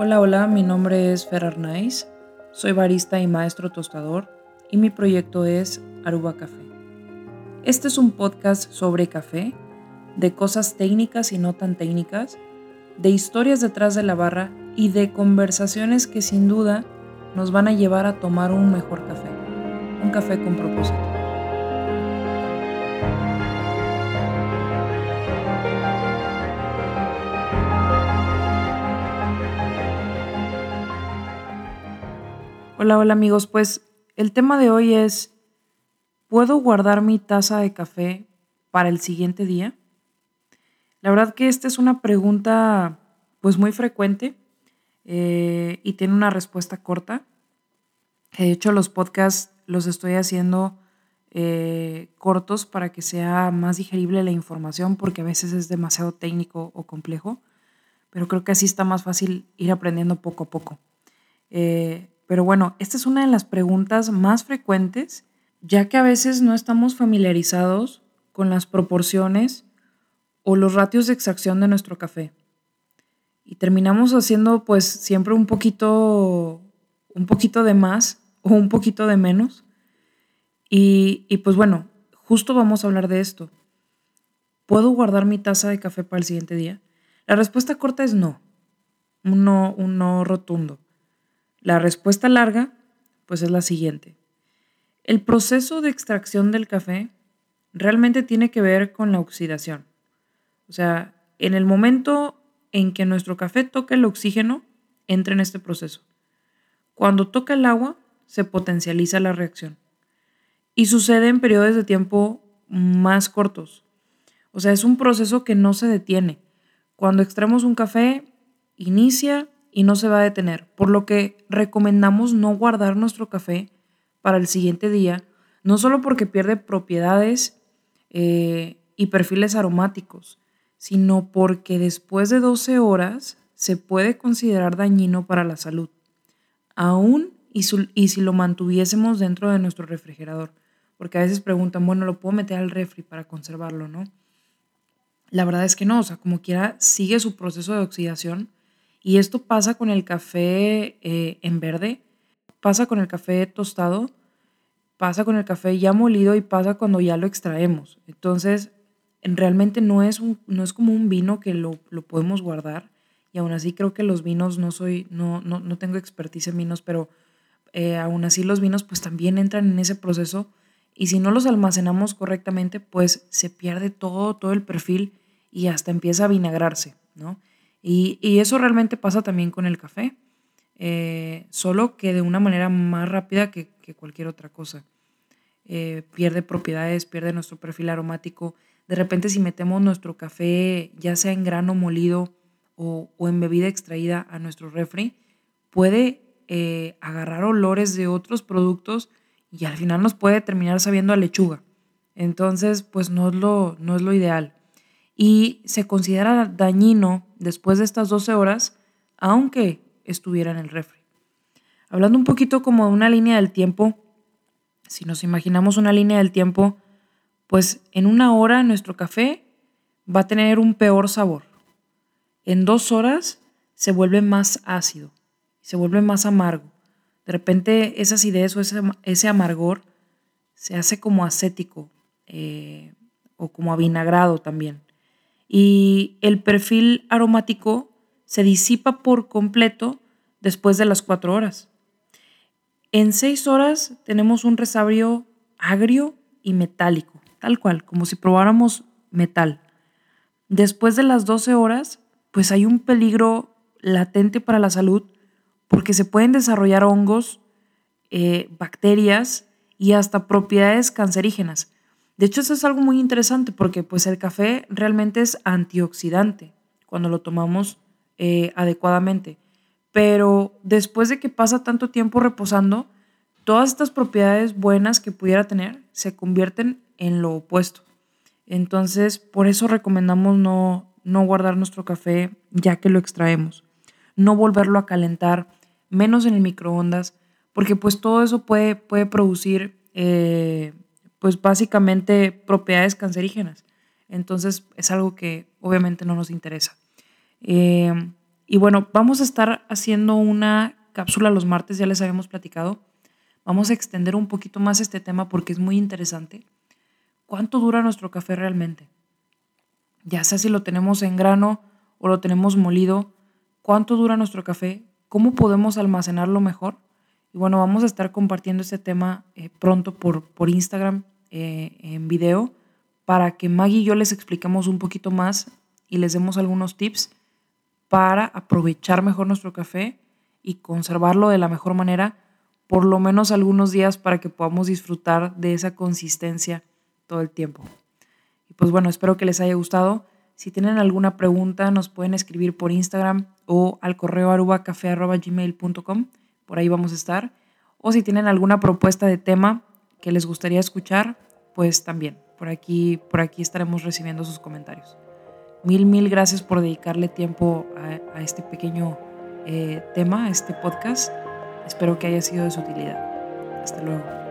Hola, hola, mi nombre es Fer Arnaiz, soy barista y maestro tostador y mi proyecto es Aruba Café. Este es un podcast sobre café, de cosas técnicas y no tan técnicas, de historias detrás de la barra y de conversaciones que sin duda nos van a llevar a tomar un mejor café, un café con propósito. Hola, hola amigos. Pues el tema de hoy es, ¿puedo guardar mi taza de café para el siguiente día? La verdad que esta es una pregunta pues muy frecuente eh, y tiene una respuesta corta. De hecho, los podcasts los estoy haciendo eh, cortos para que sea más digerible la información porque a veces es demasiado técnico o complejo, pero creo que así está más fácil ir aprendiendo poco a poco. Eh, pero bueno, esta es una de las preguntas más frecuentes, ya que a veces no estamos familiarizados con las proporciones o los ratios de extracción de nuestro café. Y terminamos haciendo pues siempre un poquito, un poquito de más o un poquito de menos. Y, y pues bueno, justo vamos a hablar de esto. ¿Puedo guardar mi taza de café para el siguiente día? La respuesta corta es no. Un no, un no rotundo. La respuesta larga, pues es la siguiente. El proceso de extracción del café realmente tiene que ver con la oxidación. O sea, en el momento en que nuestro café toca el oxígeno, entra en este proceso. Cuando toca el agua, se potencializa la reacción. Y sucede en periodos de tiempo más cortos. O sea, es un proceso que no se detiene. Cuando extraemos un café, inicia, y no se va a detener, por lo que recomendamos no guardar nuestro café para el siguiente día, no solo porque pierde propiedades eh, y perfiles aromáticos, sino porque después de 12 horas se puede considerar dañino para la salud, aún y, y si lo mantuviésemos dentro de nuestro refrigerador, porque a veces preguntan, bueno, ¿lo puedo meter al refri para conservarlo, no? La verdad es que no, o sea, como quiera, sigue su proceso de oxidación y esto pasa con el café eh, en verde, pasa con el café tostado, pasa con el café ya molido y pasa cuando ya lo extraemos. Entonces, realmente no es, no es como un vino que lo, podemos guardar. Y aún así creo que los vinos, no soy, no, no, no tengo expertise en vinos, pero eh, aún así los vinos pues también entran en ese proceso. Y si no los almacenamos correctamente, pues se pierde todo, todo el perfil y hasta empieza a vinagrarse, ¿no? Y, eso realmente pasa también con el café, eh, solo que de una manera más rápida que, cualquier otra cosa. Eh, pierde propiedades, pierde nuestro perfil aromático. De repente si metemos nuestro café, ya sea en grano molido o, en bebida extraída a nuestro refri, puede eh, agarrar olores de otros productos y al final nos puede terminar sabiendo a lechuga. Entonces, pues no es lo, no es lo ideal y se considera dañino después de estas 12 horas, aunque estuviera en el refri. Hablando un poquito como de una línea del tiempo, si nos imaginamos una línea del tiempo, pues en una hora nuestro café va a tener un peor sabor. En dos horas se vuelve más ácido, se vuelve más amargo. De repente esa acidez o ese, amargor se hace como acético eh, o como avinagrado también y el perfil aromático se disipa por completo después de las cuatro horas. En seis horas tenemos un resabio agrio y metálico, tal cual, como si probáramos metal. Después de las 12 horas, pues hay un peligro latente para la salud porque se pueden desarrollar hongos, eh, bacterias y hasta propiedades cancerígenas. De hecho, eso es algo muy interesante porque pues el café realmente es antioxidante cuando lo tomamos eh, adecuadamente. Pero después de que pasa tanto tiempo reposando, todas estas propiedades buenas que pudiera tener se convierten en lo opuesto. Entonces, por eso recomendamos no, no guardar nuestro café ya que lo extraemos. No volverlo a calentar, menos en el microondas, porque pues todo eso puede, puede producir eh, pues básicamente propiedades cancerígenas. Entonces es algo que obviamente no nos interesa. Eh, Y bueno, vamos a estar haciendo una cápsula los martes, ya les habíamos platicado. Vamos a extender un poquito más este tema porque es muy interesante. ¿Cuánto dura nuestro café realmente? Ya sea si lo tenemos en grano o lo tenemos molido, ¿cuánto dura nuestro café? ¿Cómo podemos almacenarlo mejor? Y bueno, vamos a estar compartiendo este tema eh, pronto por, por Instagram eh, en video para que Maggie y yo les expliquemos un poquito más y les demos algunos tips para aprovechar mejor nuestro café y conservarlo de la mejor manera, por lo menos algunos días para que podamos disfrutar de esa consistencia todo el tiempo. Y pues bueno, espero que les haya gustado. Si tienen alguna pregunta, nos pueden escribir por Instagram o al correo arubacafé.gmail.com. Por ahí vamos a estar. O si tienen alguna propuesta de tema que les gustaría escuchar, pues también. Por aquí, por aquí estaremos recibiendo sus comentarios. Mil, mil gracias por dedicarle tiempo a, a este pequeño eh, tema, este podcast. Espero que haya sido de su utilidad. Hasta luego.